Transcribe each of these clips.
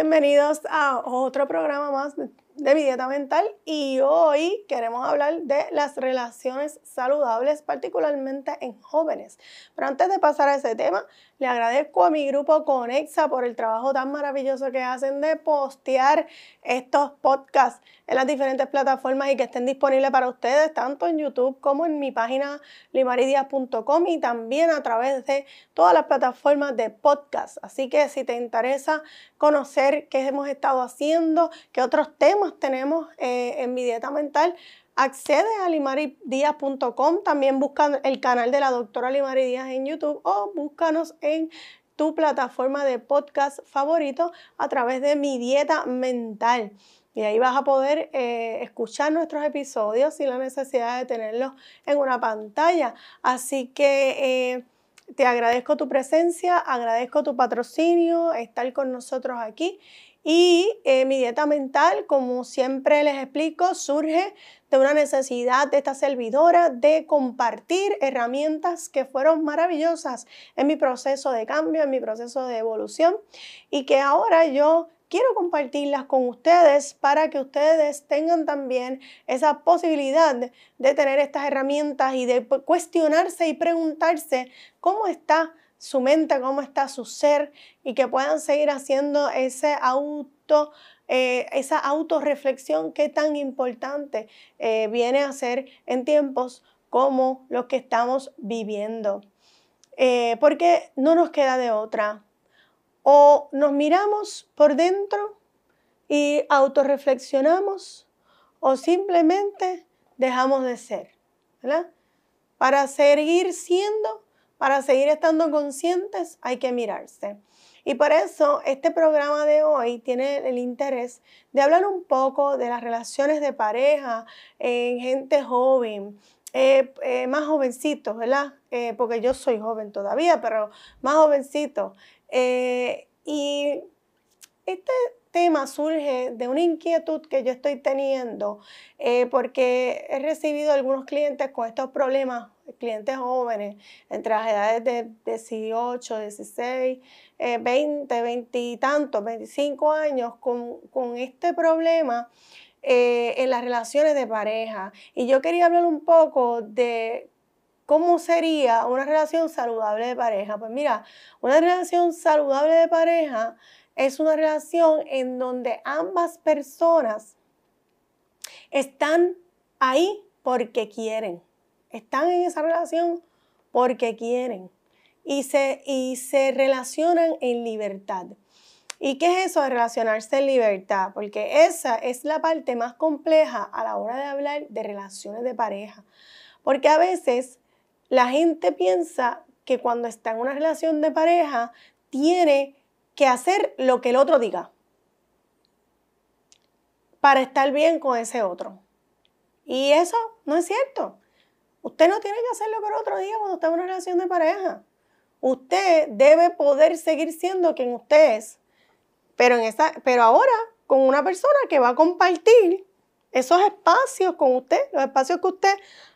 Bienvenidos a otro programa más de mi dieta mental y hoy queremos hablar de las relaciones saludables, particularmente en jóvenes. Pero antes de pasar a ese tema, le agradezco a mi grupo Conexa por el trabajo tan maravilloso que hacen de postear estos podcasts en las diferentes plataformas y que estén disponibles para ustedes, tanto en YouTube como en mi página limaridias.com y también a través de todas las plataformas de podcast. Así que si te interesa conocer qué hemos estado haciendo, qué otros temas tenemos eh, en mi dieta mental, accede a limaridias.com, también busca el canal de la doctora Limari Díaz en YouTube o búscanos en tu plataforma de podcast favorito a través de mi dieta mental. Y ahí vas a poder eh, escuchar nuestros episodios sin la necesidad de tenerlos en una pantalla. Así que eh, te agradezco tu presencia, agradezco tu patrocinio, estar con nosotros aquí y eh, mi dieta mental, como siempre les explico, surge de una necesidad de esta servidora de compartir herramientas que fueron maravillosas en mi proceso de cambio, en mi proceso de evolución y que ahora yo quiero compartirlas con ustedes para que ustedes tengan también esa posibilidad de tener estas herramientas y de cuestionarse y preguntarse cómo está su mente, cómo está su ser y que puedan seguir haciendo ese auto, eh, esa autorreflexión que tan importante eh, viene a ser en tiempos como los que estamos viviendo. Eh, porque no nos queda de otra. O nos miramos por dentro y autorreflexionamos o simplemente dejamos de ser. Para seguir siendo para seguir estando conscientes hay que mirarse. Y por eso este programa de hoy tiene el interés de hablar un poco de las relaciones de pareja en gente joven, eh, eh, más jovencitos, ¿verdad? Eh, porque yo soy joven todavía, pero más jovencito. y este tema surge de una inquietud que yo estoy teniendo porque he recibido algunos clientes con estos problemas clientes jóvenes entre las edades de 18, 16, 20, 20 y tantos, 25 años con, este problema eh, en las relaciones de pareja. Y yo quería hablar un poco de cómo sería una relación saludable de pareja. Pues mira, una relación saludable de pareja es una relación en donde ambas personas están ahí porque quieren están en esa relación porque quieren y se, y se relacionan en libertad. ¿Y qué es eso de relacionarse en libertad? Porque esa es la parte más compleja a la hora de hablar de relaciones de pareja. Porque a veces la gente piensa que cuando está en una relación de pareja tiene que hacer lo que el otro diga para estar bien con ese otro. Y eso no es cierto. Usted no tiene que hacerlo por otro día cuando está en una relación de pareja. Usted debe poder seguir siendo quien usted es, pero, en esa, pero ahora con una persona que va a compartir esos espacios con usted, los espacios que usted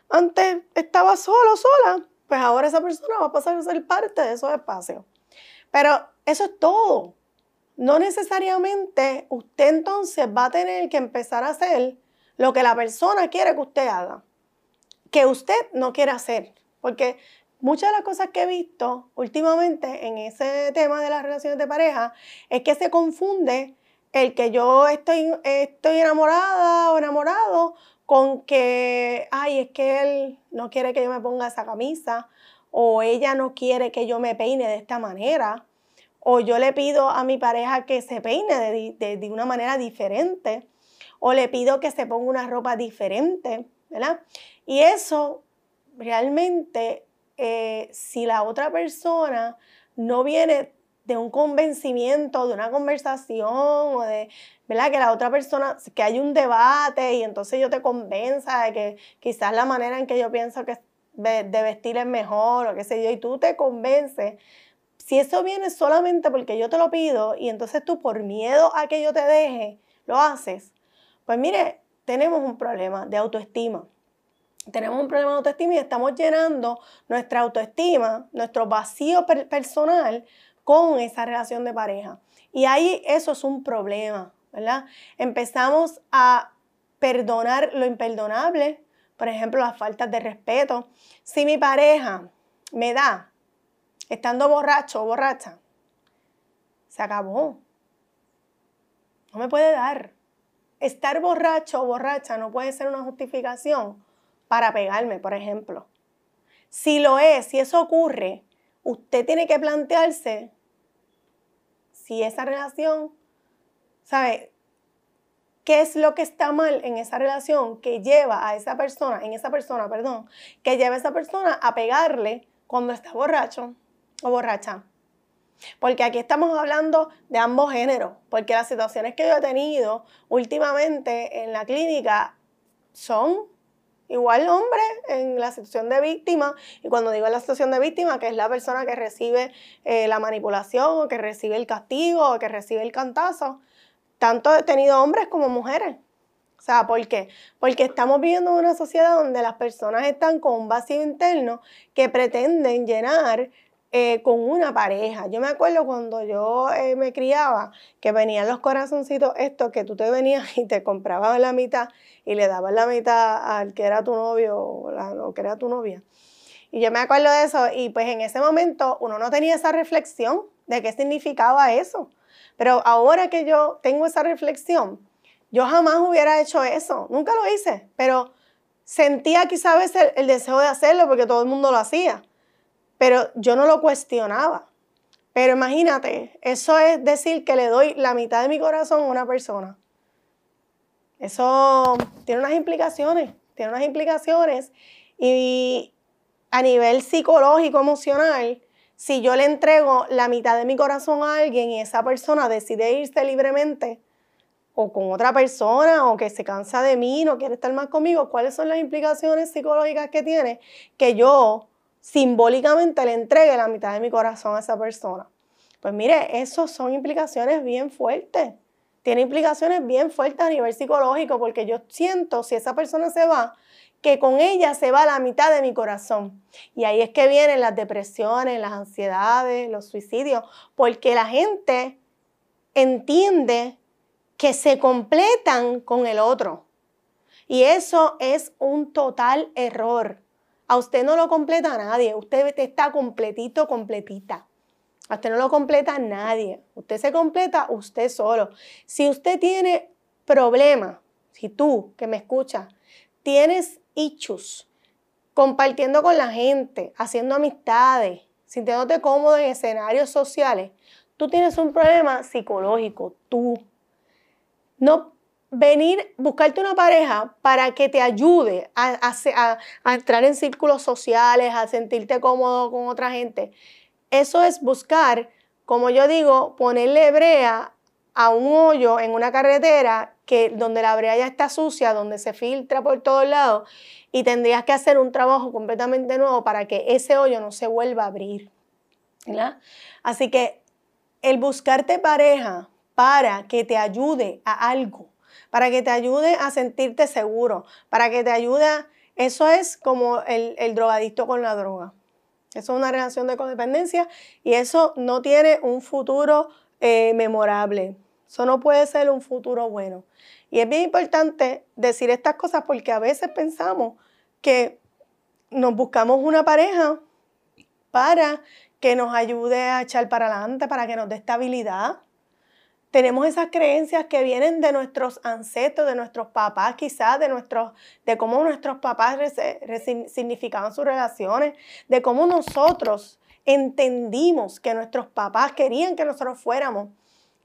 antes estaba solo, sola, pues ahora esa persona va a pasar a ser parte de esos espacios. Pero eso es todo. No necesariamente usted entonces va a tener que empezar a hacer lo que la persona quiere que usted haga que usted no quiere hacer. Porque muchas de las cosas que he visto últimamente en ese tema de las relaciones de pareja es que se confunde el que yo estoy, estoy enamorada o enamorado con que, ay, es que él no quiere que yo me ponga esa camisa o ella no quiere que yo me peine de esta manera o yo le pido a mi pareja que se peine de, de una manera diferente o le pido que se ponga una ropa diferente, ¿verdad? Y eso realmente, eh, si la otra persona no viene de un convencimiento, de una conversación o de, ¿verdad? Que la otra persona, que hay un debate y entonces yo te convenza de que quizás la manera en que yo pienso que de, vestir es mejor o qué sé yo, y tú te convences. Si eso viene solamente porque yo te lo pido y entonces tú por miedo a que yo te deje, lo haces, pues mire, tenemos un problema de autoestima tenemos un problema de autoestima y estamos llenando nuestra autoestima, nuestro vacío personal con esa relación de pareja. Y ahí eso es un problema, ¿verdad? Empezamos a perdonar lo imperdonable, por ejemplo, las faltas de respeto. Si mi pareja me da, estando borracho o borracha, se acabó. No me puede dar. Estar borracho o borracha no puede ser una justificación para pegarme, por ejemplo. Si lo es, si eso ocurre, usted tiene que plantearse si esa relación, ¿sabe? ¿Qué es lo que está mal en esa relación que lleva a esa persona, en esa persona, perdón, que lleva a esa persona a pegarle cuando está borracho o borracha? Porque aquí estamos hablando de ambos géneros, porque las situaciones que yo he tenido últimamente en la clínica son igual hombre en la situación de víctima, y cuando digo la situación de víctima, que es la persona que recibe eh, la manipulación, o que recibe el castigo, o que recibe el cantazo, tanto he tenido hombres como mujeres. O sea, ¿por qué? Porque estamos viviendo en una sociedad donde las personas están con un vacío interno que pretenden llenar eh, con una pareja. Yo me acuerdo cuando yo eh, me criaba, que venían los corazoncitos estos, que tú te venías y te comprabas la mitad y le dabas la mitad al que era tu novio o, que era tu novia. Y yo me acuerdo de eso y pues en ese momento uno no tenía esa reflexión de qué significaba eso. Pero ahora que yo tengo esa reflexión, yo jamás hubiera hecho eso, nunca lo hice, pero sentía quizá a veces el deseo de hacerlo porque todo el mundo lo hacía pero yo no lo cuestionaba. Pero imagínate, eso es decir que le doy la mitad de mi corazón a una persona. Eso tiene unas implicaciones, tiene unas implicaciones y a nivel psicológico, emocional, si yo le entrego la mitad de mi corazón a alguien y esa persona decide irse libremente o con otra persona o que se cansa de mí, no quiere estar más conmigo, ¿cuáles son las implicaciones psicológicas que tiene que yo simbólicamente le entregue la mitad de mi corazón a esa persona. Pues mire, eso son implicaciones bien fuertes. Tiene implicaciones bien fuertes a nivel psicológico porque yo siento, si esa persona se va, que con ella se va la mitad de mi corazón. Y ahí es que vienen las depresiones, las ansiedades, los suicidios, porque la gente entiende que se completan con el otro. Y eso es un total error. A usted no lo completa nadie, usted está completito, completita. A usted no lo completa nadie. Usted se completa usted solo. Si usted tiene problemas, si tú que me escuchas, tienes issues, compartiendo con la gente, haciendo amistades, sintiéndote cómodo en escenarios sociales, tú tienes un problema psicológico, tú. No venir, buscarte una pareja para que te ayude a, entrar en círculos sociales, a sentirte cómodo con otra gente. Eso es buscar, como yo digo, ponerle brea a un hoyo en una carretera que donde la brea ya está sucia, donde se filtra por todos lados y tendrías que hacer un trabajo completamente nuevo para que ese hoyo no se vuelva a abrir. Así que el buscarte pareja para que te ayude a algo, para que te ayude a sentirte seguro, para que te ayude. Eso es como el, drogadicto con la droga. Eso es una relación de codependencia y eso no tiene un futuro eh, memorable. Eso no puede ser un futuro bueno. Y es bien importante decir estas cosas porque a veces pensamos que nos buscamos una pareja para que nos ayude a echar para adelante, para que nos dé estabilidad, tenemos esas creencias que vienen de nuestros ancestros, de nuestros papás, quizás de, nuestros, de cómo nuestros papás significaban sus relaciones, de cómo nosotros entendimos que nuestros papás querían que nosotros fuéramos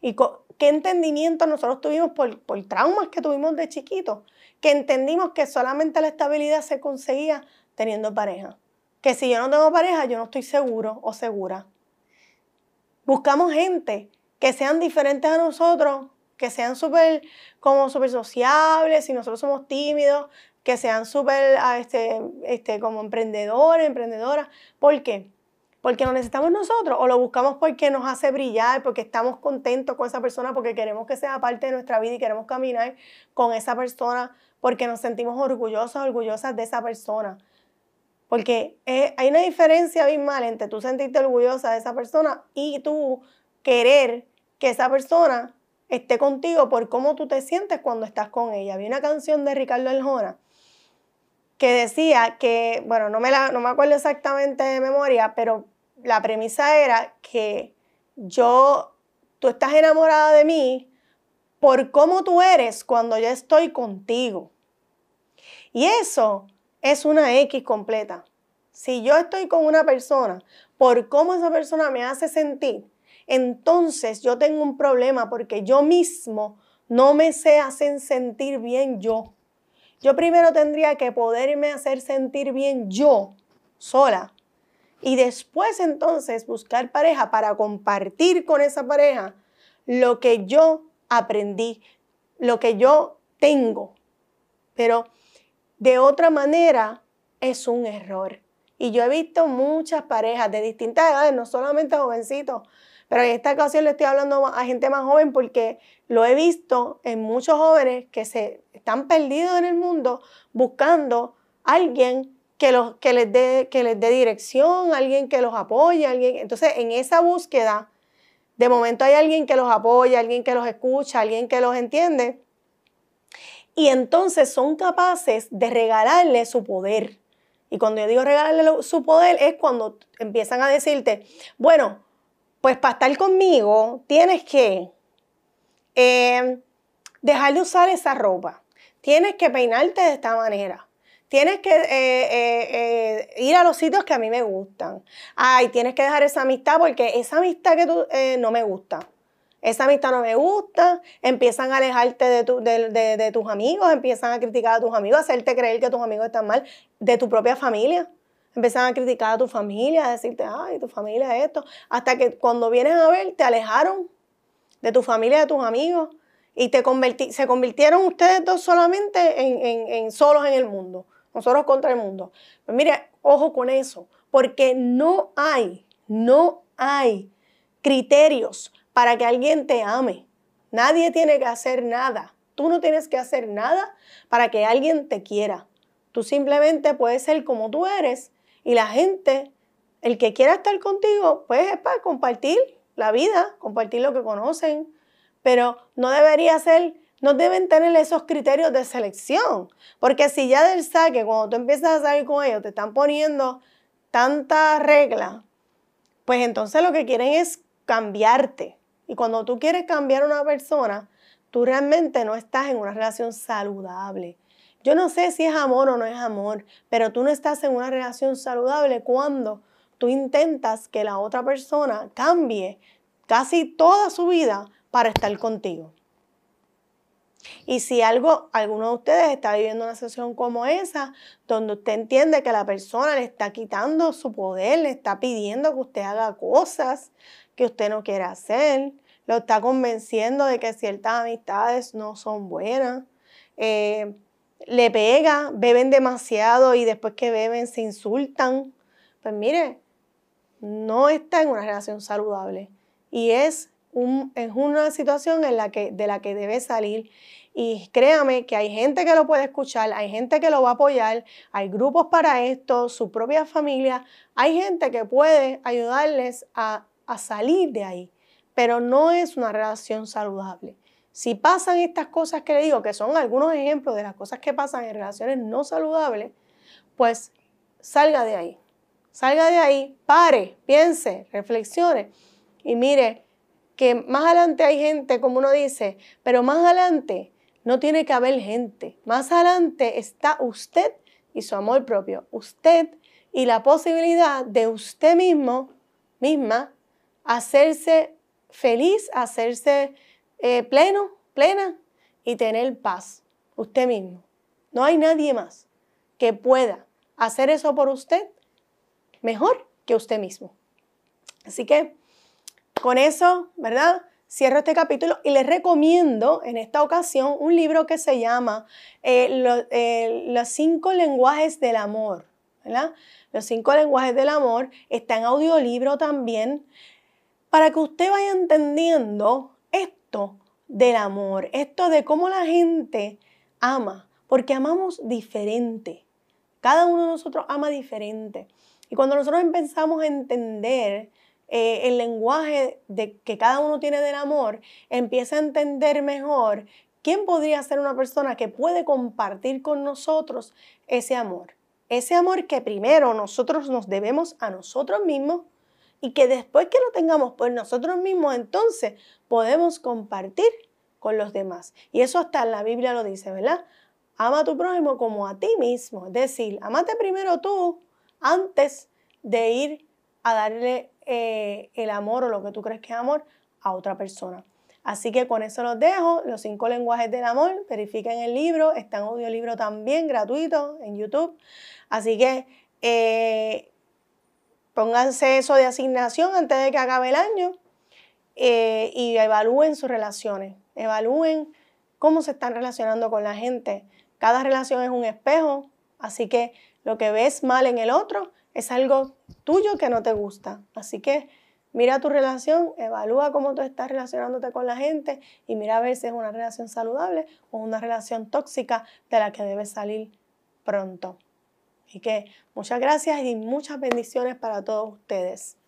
y qué entendimiento nosotros tuvimos por, por traumas que tuvimos de chiquitos, que entendimos que solamente la estabilidad se conseguía teniendo pareja. Que si yo no tengo pareja, yo no estoy seguro o segura. Buscamos gente que sean diferentes a nosotros, que sean súper como súper sociables, si nosotros somos tímidos, que sean súper ah, este, este, como emprendedores, emprendedoras. ¿Por qué? Porque lo necesitamos nosotros o lo buscamos porque nos hace brillar, porque estamos contentos con esa persona, porque queremos que sea parte de nuestra vida y queremos caminar con esa persona, porque nos sentimos orgullosos, orgullosas de esa persona. Porque eh, hay una diferencia abismal entre tú sentirte orgullosa de esa persona y tú querer que esa persona esté contigo por cómo tú te sientes cuando estás con ella. Había una canción de Ricardo Eljona que decía que, bueno, no me, la, no me acuerdo exactamente de memoria, pero la premisa era que yo, tú estás enamorada de mí por cómo tú eres cuando yo estoy contigo. Y eso es una X completa. Si yo estoy con una persona por cómo esa persona me hace sentir, entonces yo tengo un problema porque yo mismo no me sé hacer sentir bien yo. Yo primero tendría que poderme hacer sentir bien yo, sola. Y después entonces buscar pareja para compartir con esa pareja lo que yo aprendí, lo que yo tengo. Pero de otra manera es un error. Y yo he visto muchas parejas de distintas edades, no solamente jovencitos, pero en esta ocasión le estoy hablando a gente más joven porque lo he visto en muchos jóvenes que se están perdidos en el mundo buscando a alguien que, los, que, les dé, que les dé dirección, alguien que los apoye, alguien. Entonces, en esa búsqueda, de momento hay alguien que los apoya, alguien que los escucha, alguien que los entiende. Y entonces son capaces de regalarle su poder. Y cuando yo digo regalarle su poder es cuando empiezan a decirte, bueno, pues para estar conmigo tienes que eh, dejar de usar esa ropa. Tienes que peinarte de esta manera. Tienes que eh, eh, ir a los sitios que a mí me gustan. Ay, tienes que dejar esa amistad porque esa amistad que tú no me gusta. Esa amistad no me gusta. Empiezan a alejarte de, de tus amigos, empiezan a criticar a tus amigos, hacerte creer que tus amigos están mal, de tu propia familia. Empezaron a criticar a tu familia, a decirte, ay, tu familia es esto. Hasta que cuando vienes a ver, te alejaron de tu familia, de tus amigos. Y te se convirtieron ustedes dos solamente en, solos en el mundo. Nosotros contra el mundo. Pues mire, ojo con eso. Porque no hay, no hay criterios para que alguien te ame. Nadie tiene que hacer nada. Tú no tienes que hacer nada para que alguien te quiera. Tú simplemente puedes ser como tú eres y la gente, el que quiera estar contigo, pues es para compartir la vida, compartir lo que conocen, pero no debería ser, no deben tener esos criterios de selección, porque si ya del saque, cuando tú empiezas a salir con ellos, te están poniendo tantas reglas, pues entonces lo que quieren es cambiarte. Y cuando tú quieres cambiar a una persona, tú realmente no estás en una relación saludable. Yo no sé si es amor o no es amor, pero tú no estás en una relación saludable cuando tú intentas que la otra persona cambie casi toda su vida para estar contigo. Y si algo, alguno de ustedes está viviendo una situación como esa, donde usted entiende que la persona le está quitando su poder, le está pidiendo que usted haga cosas que usted no quiere hacer, lo está convenciendo de que ciertas amistades no son buenas, eh, le pega, beben demasiado y después que beben se insultan. Pues mire, no está en una relación saludable y es, un, es una situación en la que, de la que debe salir. Y créame que hay gente que lo puede escuchar, hay gente que lo va a apoyar, hay grupos para esto, su propia familia, hay gente que puede ayudarles a, a salir de ahí, pero no es una relación saludable. Si pasan estas cosas que le digo, que son algunos ejemplos de las cosas que pasan en relaciones no saludables, pues salga de ahí. Salga de ahí, pare, piense, reflexione y mire que más adelante hay gente, como uno dice, pero más adelante no tiene que haber gente. Más adelante está usted y su amor propio. Usted y la posibilidad de usted mismo, misma, hacerse feliz, hacerse eh, pleno, plena y tener paz. Usted mismo. No hay nadie más que pueda hacer eso por usted mejor que usted mismo. Así que con eso, ¿verdad? Cierro este capítulo y les recomiendo en esta ocasión un libro que se llama eh, eh, Los cinco lenguajes del amor. Los cinco lenguajes del amor está en audiolibro también para que usted vaya entendiendo del amor, esto de cómo la gente ama, porque amamos diferente. Cada uno de nosotros ama diferente. Y cuando nosotros empezamos a entender eh, el lenguaje de, que cada uno tiene del amor, empieza a entender mejor quién podría ser una persona que puede compartir con nosotros ese amor. Ese amor que primero nosotros nos debemos a nosotros mismos y que después que lo tengamos por nosotros mismos, entonces podemos compartir con los demás. Y eso hasta en la Biblia lo dice, ¿verdad? Ama a tu prójimo como a ti mismo. Es decir, amate primero tú antes de ir a darle eh, el amor o lo que tú crees que es amor a otra persona. Así que con eso los dejo, los cinco lenguajes del amor, verifiquen el libro, está en audiolibro también gratuito en YouTube. Así que eh, pónganse eso de asignación antes de que acabe el año eh, y evalúen sus relaciones, evalúen cómo se están relacionando con la gente. Cada relación es un espejo, así que lo que ves mal en el otro es algo tuyo que no te gusta. Así que mira tu relación, evalúa cómo tú estás relacionándote con la gente y mira a ver si es una relación saludable o una relación tóxica de la que debes salir pronto. Así que muchas gracias y muchas bendiciones para todos ustedes.